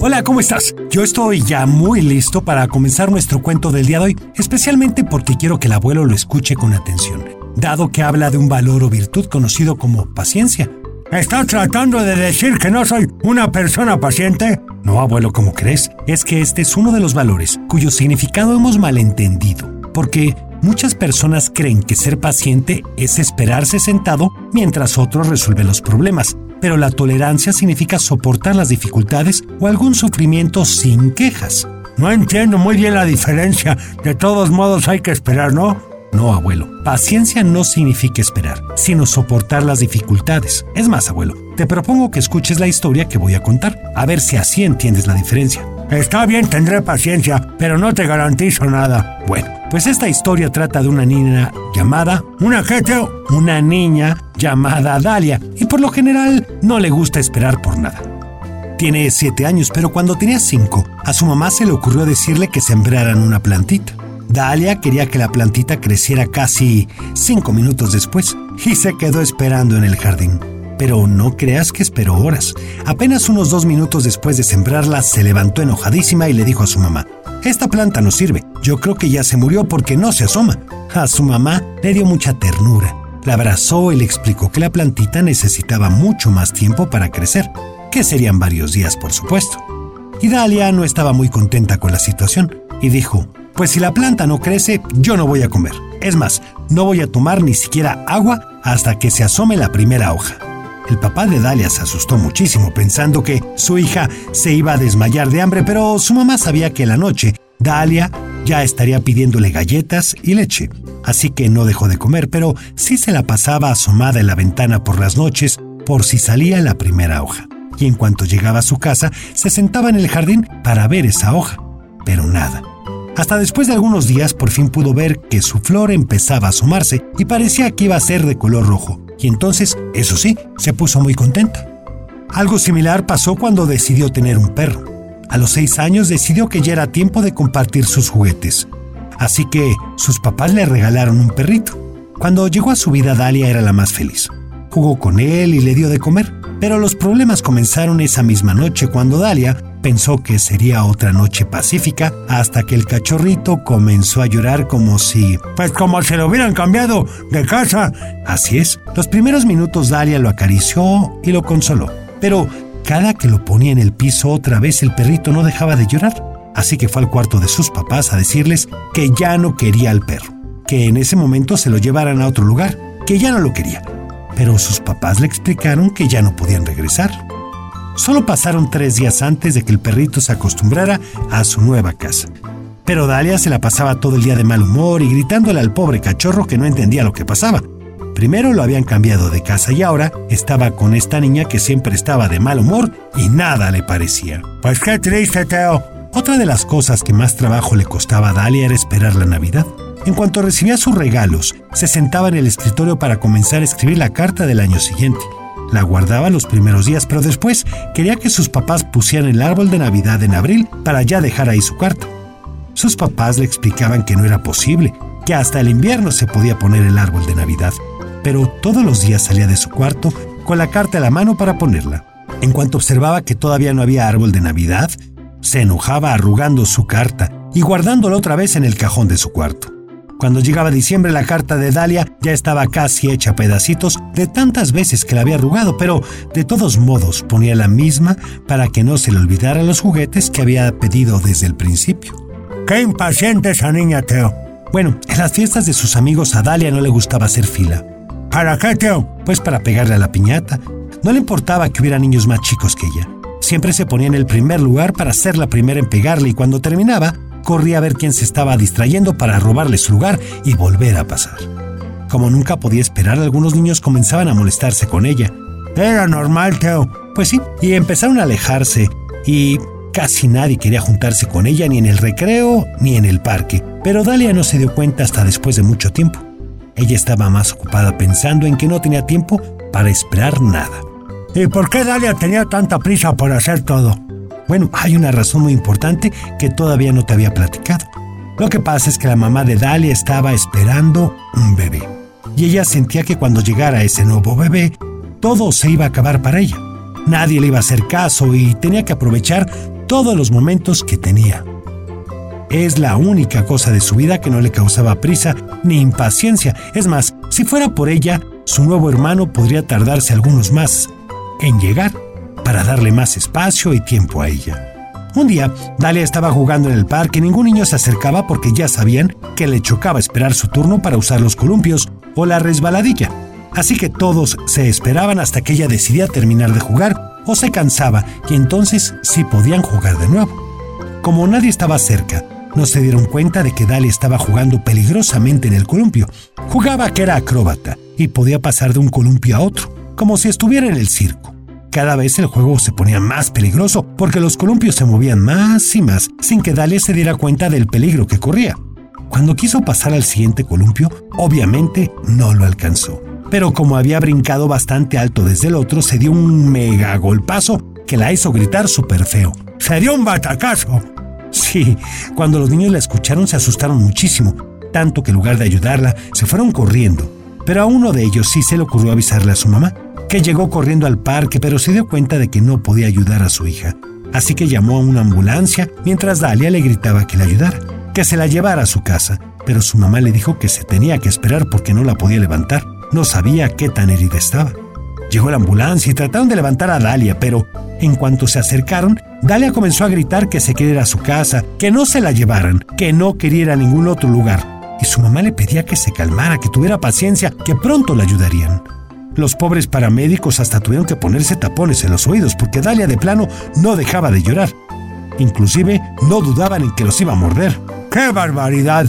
Hola, ¿cómo estás? Yo estoy ya muy listo para comenzar nuestro cuento del día de hoy, especialmente porque quiero que el abuelo lo escuche con atención, dado que habla de un valor o virtud conocido como paciencia. ¿Estás tratando de decir que no soy una persona paciente? No, abuelo, ¿cómo crees? Es que este es uno de los valores cuyo significado hemos malentendido, porque muchas personas creen que ser paciente es esperarse sentado mientras otros resuelven los problemas, pero la tolerancia significa soportar las dificultades o algún sufrimiento sin quejas. No entiendo muy bien la diferencia. De todos modos hay que esperar, ¿no? No, abuelo. Paciencia no significa esperar, sino soportar las dificultades. Es más, abuelo, te propongo que escuches la historia que voy a contar, a ver si así entiendes la diferencia. Está bien, tendré paciencia, pero no te garantizo nada. Bueno, pues esta historia trata de una niña llamada... ¿Una qué, Una niña llamada Dalia, y por lo general no le gusta esperar por nada. Tiene siete años, pero cuando tenía cinco, a su mamá se le ocurrió decirle que sembraran una plantita. Dalia quería que la plantita creciera casi cinco minutos después, y se quedó esperando en el jardín. Pero no creas que esperó horas. Apenas unos dos minutos después de sembrarla, se levantó enojadísima y le dijo a su mamá, Esta planta no sirve, yo creo que ya se murió porque no se asoma. A su mamá le dio mucha ternura. La abrazó y le explicó que la plantita necesitaba mucho más tiempo para crecer, que serían varios días por supuesto. Y Dalia no estaba muy contenta con la situación y dijo, pues si la planta no crece, yo no voy a comer. Es más, no voy a tomar ni siquiera agua hasta que se asome la primera hoja. El papá de Dalia se asustó muchísimo pensando que su hija se iba a desmayar de hambre, pero su mamá sabía que la noche Dalia ya estaría pidiéndole galletas y leche. Así que no dejó de comer, pero sí se la pasaba asomada en la ventana por las noches por si salía la primera hoja. Y en cuanto llegaba a su casa, se sentaba en el jardín para ver esa hoja. Pero nada. Hasta después de algunos días por fin pudo ver que su flor empezaba a asomarse y parecía que iba a ser de color rojo y entonces, eso sí, se puso muy contenta. Algo similar pasó cuando decidió tener un perro. A los seis años decidió que ya era tiempo de compartir sus juguetes. Así que sus papás le regalaron un perrito. Cuando llegó a su vida, Dalia era la más feliz. Jugó con él y le dio de comer. Pero los problemas comenzaron esa misma noche cuando Dalia pensó que sería otra noche pacífica hasta que el cachorrito comenzó a llorar como si... Pues como si lo hubieran cambiado de casa. Así es, los primeros minutos Dalia lo acarició y lo consoló. Pero cada que lo ponía en el piso otra vez el perrito no dejaba de llorar. Así que fue al cuarto de sus papás a decirles que ya no quería al perro, que en ese momento se lo llevaran a otro lugar, que ya no lo quería pero sus papás le explicaron que ya no podían regresar. Solo pasaron tres días antes de que el perrito se acostumbrara a su nueva casa. Pero Dalia se la pasaba todo el día de mal humor y gritándole al pobre cachorro que no entendía lo que pasaba. Primero lo habían cambiado de casa y ahora estaba con esta niña que siempre estaba de mal humor y nada le parecía. Pues qué triste, Teo. Otra de las cosas que más trabajo le costaba a Dalia era esperar la Navidad. En cuanto recibía sus regalos, se sentaba en el escritorio para comenzar a escribir la carta del año siguiente. La guardaba los primeros días, pero después quería que sus papás pusieran el árbol de Navidad en abril para ya dejar ahí su carta. Sus papás le explicaban que no era posible, que hasta el invierno se podía poner el árbol de Navidad, pero todos los días salía de su cuarto con la carta a la mano para ponerla. En cuanto observaba que todavía no había árbol de Navidad, se enojaba arrugando su carta y guardándola otra vez en el cajón de su cuarto. Cuando llegaba diciembre la carta de Dalia ya estaba casi hecha a pedacitos de tantas veces que la había arrugado, pero de todos modos ponía la misma para que no se le olvidaran los juguetes que había pedido desde el principio. ¡Qué impaciente esa niña, Teo! Bueno, en las fiestas de sus amigos a Dalia no le gustaba hacer fila. ¿Para qué, Teo? Pues para pegarle a la piñata. No le importaba que hubiera niños más chicos que ella. Siempre se ponía en el primer lugar para ser la primera en pegarle y cuando terminaba, corría a ver quién se estaba distrayendo para robarle su lugar y volver a pasar. Como nunca podía esperar, algunos niños comenzaban a molestarse con ella. Era normal, Teo. Pues sí, y empezaron a alejarse y casi nadie quería juntarse con ella ni en el recreo ni en el parque. Pero Dalia no se dio cuenta hasta después de mucho tiempo. Ella estaba más ocupada pensando en que no tenía tiempo para esperar nada. ¿Y por qué Dalia tenía tanta prisa por hacer todo? Bueno, hay una razón muy importante que todavía no te había platicado. Lo que pasa es que la mamá de Dalia estaba esperando un bebé. Y ella sentía que cuando llegara ese nuevo bebé, todo se iba a acabar para ella. Nadie le iba a hacer caso y tenía que aprovechar todos los momentos que tenía. Es la única cosa de su vida que no le causaba prisa ni impaciencia. Es más, si fuera por ella, su nuevo hermano podría tardarse algunos más en llegar para darle más espacio y tiempo a ella. Un día, Dalia estaba jugando en el parque y ningún niño se acercaba porque ya sabían que le chocaba esperar su turno para usar los columpios o la resbaladilla. Así que todos se esperaban hasta que ella decidía terminar de jugar o se cansaba y entonces sí podían jugar de nuevo. Como nadie estaba cerca, no se dieron cuenta de que Dalia estaba jugando peligrosamente en el columpio. Jugaba que era acróbata y podía pasar de un columpio a otro, como si estuviera en el circo. Cada vez el juego se ponía más peligroso porque los columpios se movían más y más sin que Dalia se diera cuenta del peligro que corría. Cuando quiso pasar al siguiente columpio, obviamente no lo alcanzó. Pero como había brincado bastante alto desde el otro, se dio un mega golpazo que la hizo gritar súper feo. ¡Se dio un batacazo! Sí, cuando los niños la escucharon se asustaron muchísimo, tanto que en lugar de ayudarla, se fueron corriendo. Pero a uno de ellos sí se le ocurrió avisarle a su mamá, que llegó corriendo al parque, pero se dio cuenta de que no podía ayudar a su hija. Así que llamó a una ambulancia mientras Dalia le gritaba que la ayudara, que se la llevara a su casa, pero su mamá le dijo que se tenía que esperar porque no la podía levantar. No sabía qué tan herida estaba. Llegó la ambulancia y trataron de levantar a Dalia, pero en cuanto se acercaron, Dalia comenzó a gritar que se quería ir a su casa, que no se la llevaran, que no quería ir a ningún otro lugar. Y su mamá le pedía que se calmara, que tuviera paciencia, que pronto la ayudarían. Los pobres paramédicos hasta tuvieron que ponerse tapones en los oídos porque Dalia de plano no dejaba de llorar. Inclusive no dudaban en que los iba a morder. ¡Qué barbaridad!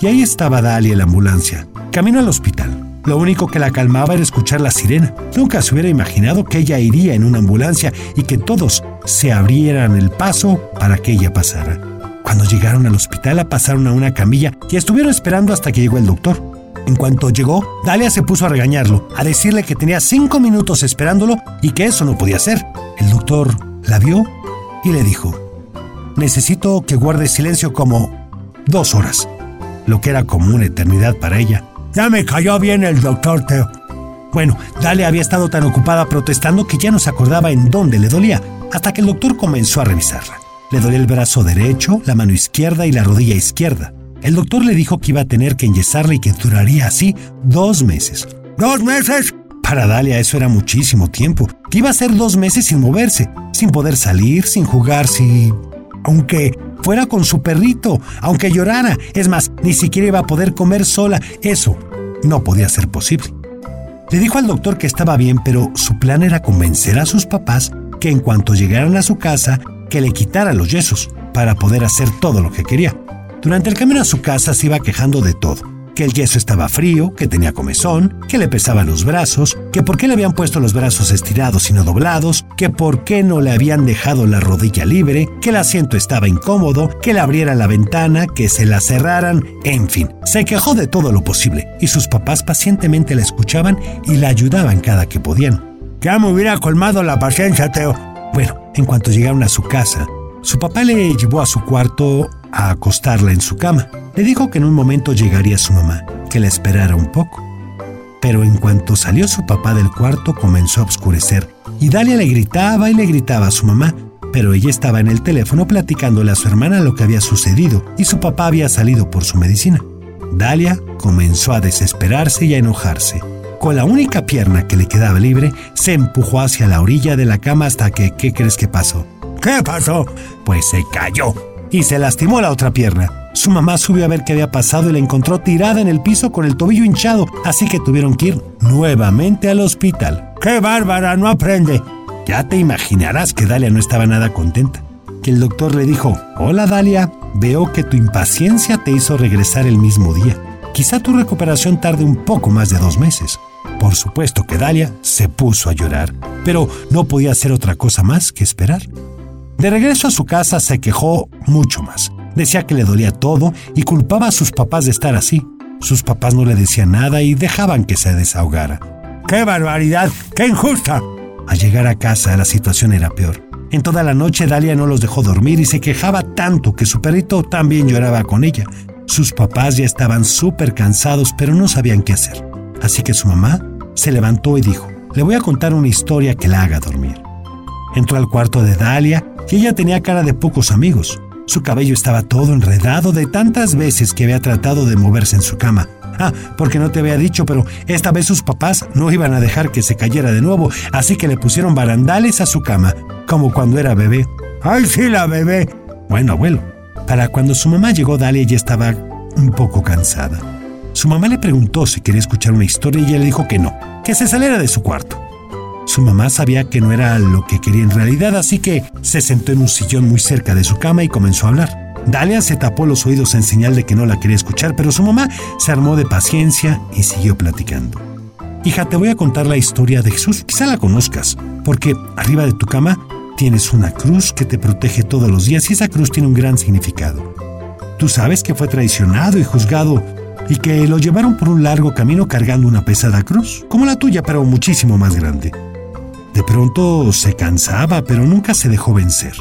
Y ahí estaba Dalia en la ambulancia, camino al hospital. Lo único que la calmaba era escuchar la sirena. Nunca se hubiera imaginado que ella iría en una ambulancia y que todos se abrieran el paso para que ella pasara. Cuando llegaron al hospital la pasaron a una camilla y estuvieron esperando hasta que llegó el doctor. En cuanto llegó, Dalia se puso a regañarlo, a decirle que tenía cinco minutos esperándolo y que eso no podía ser. El doctor la vio y le dijo, necesito que guarde silencio como dos horas, lo que era como una eternidad para ella. Ya me cayó bien el doctor Teo. Bueno, Dalia había estado tan ocupada protestando que ya no se acordaba en dónde le dolía, hasta que el doctor comenzó a revisarla. Le dolía el brazo derecho, la mano izquierda y la rodilla izquierda. El doctor le dijo que iba a tener que enyesarla y que duraría así dos meses. ¿Dos meses? Para Dalia eso era muchísimo tiempo. Que iba a ser dos meses sin moverse, sin poder salir, sin jugar, sin... Aunque fuera con su perrito, aunque llorara. Es más, ni siquiera iba a poder comer sola. Eso no podía ser posible. Le dijo al doctor que estaba bien, pero su plan era convencer a sus papás que en cuanto llegaran a su casa, que le quitara los yesos para poder hacer todo lo que quería. Durante el camino a su casa se iba quejando de todo que el yeso estaba frío, que tenía comezón, que le pesaban los brazos, que por qué le habían puesto los brazos estirados y no doblados, que por qué no le habían dejado la rodilla libre, que el asiento estaba incómodo, que le abrieran la ventana, que se la cerraran, en fin, se quejó de todo lo posible y sus papás pacientemente la escuchaban y la ayudaban cada que podían. Ya me hubiera colmado la paciencia, Teo. Bueno, en cuanto llegaron a su casa, su papá le llevó a su cuarto a acostarla en su cama. Le dijo que en un momento llegaría su mamá, que la esperara un poco. Pero en cuanto salió su papá del cuarto comenzó a oscurecer y Dalia le gritaba y le gritaba a su mamá, pero ella estaba en el teléfono platicándole a su hermana lo que había sucedido y su papá había salido por su medicina. Dalia comenzó a desesperarse y a enojarse. Con la única pierna que le quedaba libre, se empujó hacia la orilla de la cama hasta que, ¿qué crees que pasó? ¿Qué pasó? Pues se cayó y se lastimó la otra pierna. Su mamá subió a ver qué había pasado y la encontró tirada en el piso con el tobillo hinchado, así que tuvieron que ir nuevamente al hospital. ¡Qué bárbara! No aprende. Ya te imaginarás que Dalia no estaba nada contenta. Que el doctor le dijo, Hola Dalia, veo que tu impaciencia te hizo regresar el mismo día. Quizá tu recuperación tarde un poco más de dos meses. Por supuesto que Dalia se puso a llorar, pero no podía hacer otra cosa más que esperar. De regreso a su casa se quejó mucho más. Decía que le dolía todo y culpaba a sus papás de estar así. Sus papás no le decían nada y dejaban que se desahogara. ¡Qué barbaridad! ¡Qué injusta! Al llegar a casa la situación era peor. En toda la noche Dalia no los dejó dormir y se quejaba tanto que su perrito también lloraba con ella. Sus papás ya estaban súper cansados pero no sabían qué hacer. Así que su mamá se levantó y dijo, le voy a contar una historia que la haga dormir. Entró al cuarto de Dalia y ella tenía cara de pocos amigos. Su cabello estaba todo enredado de tantas veces que había tratado de moverse en su cama. Ah, porque no te había dicho, pero esta vez sus papás no iban a dejar que se cayera de nuevo, así que le pusieron barandales a su cama, como cuando era bebé. ¡Ay, sí, la bebé! Bueno, abuelo. Para cuando su mamá llegó, Dalia ya estaba un poco cansada. Su mamá le preguntó si quería escuchar una historia y ella le dijo que no, que se saliera de su cuarto. Su mamá sabía que no era lo que quería en realidad, así que se sentó en un sillón muy cerca de su cama y comenzó a hablar. Dalia se tapó los oídos en señal de que no la quería escuchar, pero su mamá se armó de paciencia y siguió platicando. Hija, te voy a contar la historia de Jesús, quizá la conozcas, porque arriba de tu cama tienes una cruz que te protege todos los días y esa cruz tiene un gran significado. Tú sabes que fue traicionado y juzgado y que lo llevaron por un largo camino cargando una pesada cruz, como la tuya, pero muchísimo más grande. De pronto se cansaba, pero nunca se dejó vencer.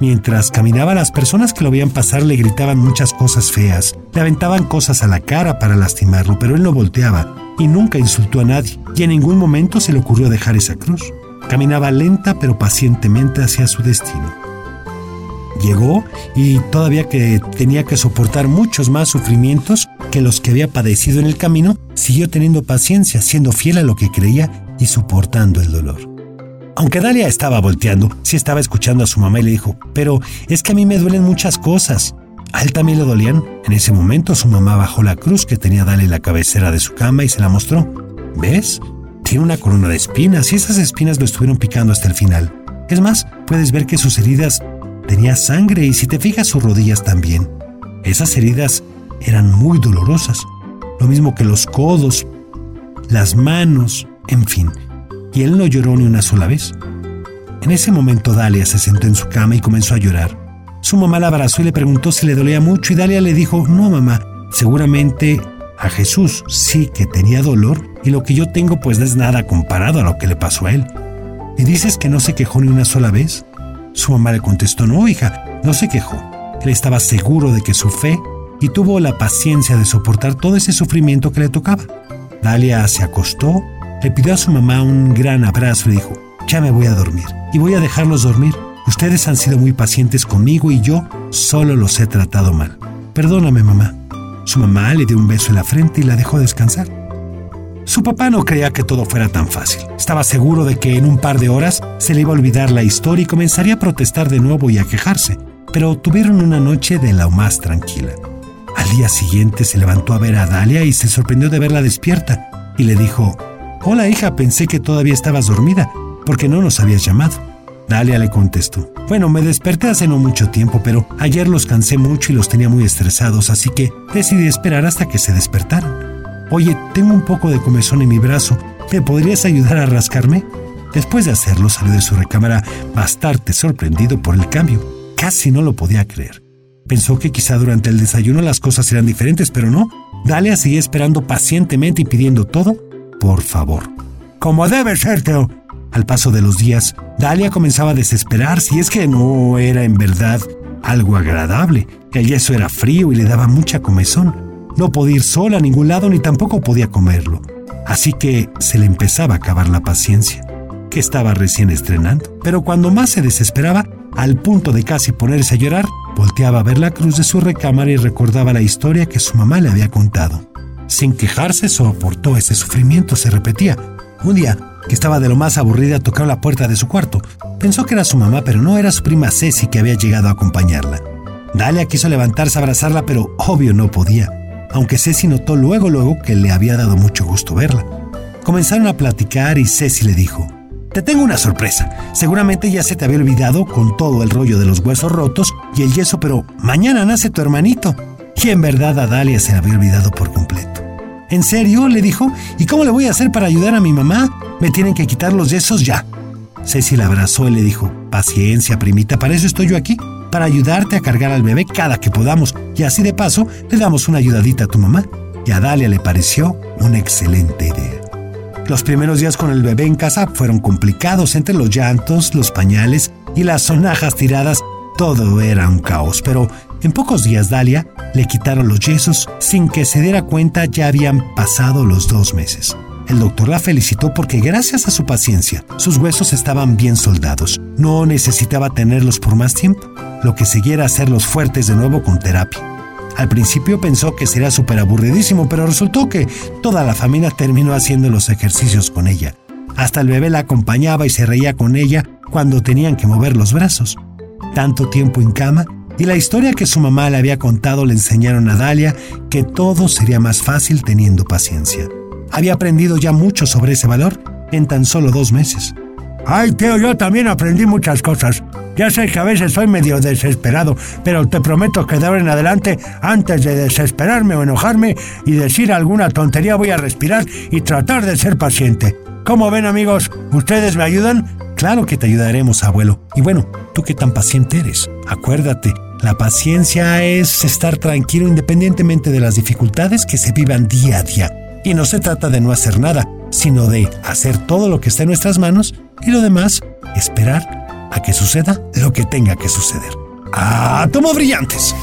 Mientras caminaba, las personas que lo veían pasar le gritaban muchas cosas feas, le aventaban cosas a la cara para lastimarlo, pero él no volteaba y nunca insultó a nadie, y en ningún momento se le ocurrió dejar esa cruz. Caminaba lenta pero pacientemente hacia su destino. Llegó y todavía que tenía que soportar muchos más sufrimientos que los que había padecido en el camino, siguió teniendo paciencia, siendo fiel a lo que creía y soportando el dolor. Aunque Dalia estaba volteando, sí estaba escuchando a su mamá y le dijo, pero es que a mí me duelen muchas cosas. A él también le dolían. En ese momento su mamá bajó la cruz que tenía Dalia en la cabecera de su cama y se la mostró. ¿Ves? Tiene una corona de espinas y esas espinas lo estuvieron picando hasta el final. Es más, puedes ver que sus heridas tenía sangre y si te fijas sus rodillas también. Esas heridas eran muy dolorosas, lo mismo que los codos, las manos, en fin. Y él no lloró ni una sola vez. En ese momento Dalia se sentó en su cama y comenzó a llorar. Su mamá la abrazó y le preguntó si le dolía mucho y Dalia le dijo, no mamá, seguramente a Jesús sí que tenía dolor y lo que yo tengo pues no es nada comparado a lo que le pasó a él. ¿Y dices que no se quejó ni una sola vez? Su mamá le contestó, no, hija, no se quejó. Él estaba seguro de que su fe y tuvo la paciencia de soportar todo ese sufrimiento que le tocaba. Dalia se acostó, le pidió a su mamá un gran abrazo y dijo, ya me voy a dormir y voy a dejarlos dormir. Ustedes han sido muy pacientes conmigo y yo solo los he tratado mal. Perdóname, mamá. Su mamá le dio un beso en la frente y la dejó descansar. Su papá no creía que todo fuera tan fácil. Estaba seguro de que en un par de horas se le iba a olvidar la historia y comenzaría a protestar de nuevo y a quejarse, pero tuvieron una noche de la más tranquila. Al día siguiente se levantó a ver a Dalia y se sorprendió de verla despierta y le dijo, Hola hija, pensé que todavía estabas dormida, porque no nos habías llamado. Dalia le contestó, Bueno, me desperté hace no mucho tiempo, pero ayer los cansé mucho y los tenía muy estresados, así que decidí esperar hasta que se despertaran. Oye, tengo un poco de comezón en mi brazo. ¿Me podrías ayudar a rascarme? Después de hacerlo, salió de su recámara bastante sorprendido por el cambio. Casi no lo podía creer. Pensó que quizá durante el desayuno las cosas eran diferentes, pero no. Dalia seguía esperando pacientemente y pidiendo todo, por favor. Como debe ser, Teo. Al paso de los días, Dalia comenzaba a desesperar si es que no era en verdad algo agradable. El yeso era frío y le daba mucha comezón. No podía ir sola a ningún lado ni tampoco podía comerlo. Así que se le empezaba a acabar la paciencia, que estaba recién estrenando. Pero cuando más se desesperaba, al punto de casi ponerse a llorar, volteaba a ver la cruz de su recámara y recordaba la historia que su mamá le había contado. Sin quejarse, soportó ese sufrimiento, se repetía. Un día, que estaba de lo más aburrida, tocó la puerta de su cuarto. Pensó que era su mamá, pero no era su prima Ceci que había llegado a acompañarla. Dalia quiso levantarse a abrazarla, pero obvio no podía aunque Ceci notó luego luego que le había dado mucho gusto verla. Comenzaron a platicar y Ceci le dijo, Te tengo una sorpresa. Seguramente ya se te había olvidado con todo el rollo de los huesos rotos y el yeso, pero mañana nace tu hermanito. Y en verdad a Dalia se había olvidado por completo. ¿En serio? le dijo. ¿Y cómo le voy a hacer para ayudar a mi mamá? Me tienen que quitar los yesos ya. Ceci la abrazó y le dijo, Paciencia, primita, para eso estoy yo aquí para ayudarte a cargar al bebé cada que podamos y así de paso le damos una ayudadita a tu mamá. Y a Dalia le pareció una excelente idea. Los primeros días con el bebé en casa fueron complicados entre los llantos, los pañales y las sonajas tiradas. Todo era un caos, pero en pocos días Dalia le quitaron los yesos sin que se diera cuenta ya habían pasado los dos meses. El doctor la felicitó porque gracias a su paciencia, sus huesos estaban bien soldados. No necesitaba tenerlos por más tiempo. Lo que seguía era hacerlos fuertes de nuevo con terapia. Al principio pensó que sería súper aburridísimo, pero resultó que toda la familia terminó haciendo los ejercicios con ella. Hasta el bebé la acompañaba y se reía con ella cuando tenían que mover los brazos. Tanto tiempo en cama y la historia que su mamá le había contado le enseñaron a Dalia que todo sería más fácil teniendo paciencia. Había aprendido ya mucho sobre ese valor en tan solo dos meses. Ay, tío, yo también aprendí muchas cosas. Ya sé que a veces soy medio desesperado, pero te prometo que de ahora en adelante, antes de desesperarme o enojarme y decir alguna tontería, voy a respirar y tratar de ser paciente. ¿Cómo ven amigos? ¿Ustedes me ayudan? Claro que te ayudaremos, abuelo. Y bueno, ¿tú qué tan paciente eres? Acuérdate, la paciencia es estar tranquilo independientemente de las dificultades que se vivan día a día. Y no se trata de no hacer nada, sino de hacer todo lo que esté en nuestras manos y lo demás, esperar a que suceda lo que tenga que suceder. ¡Átomo brillantes!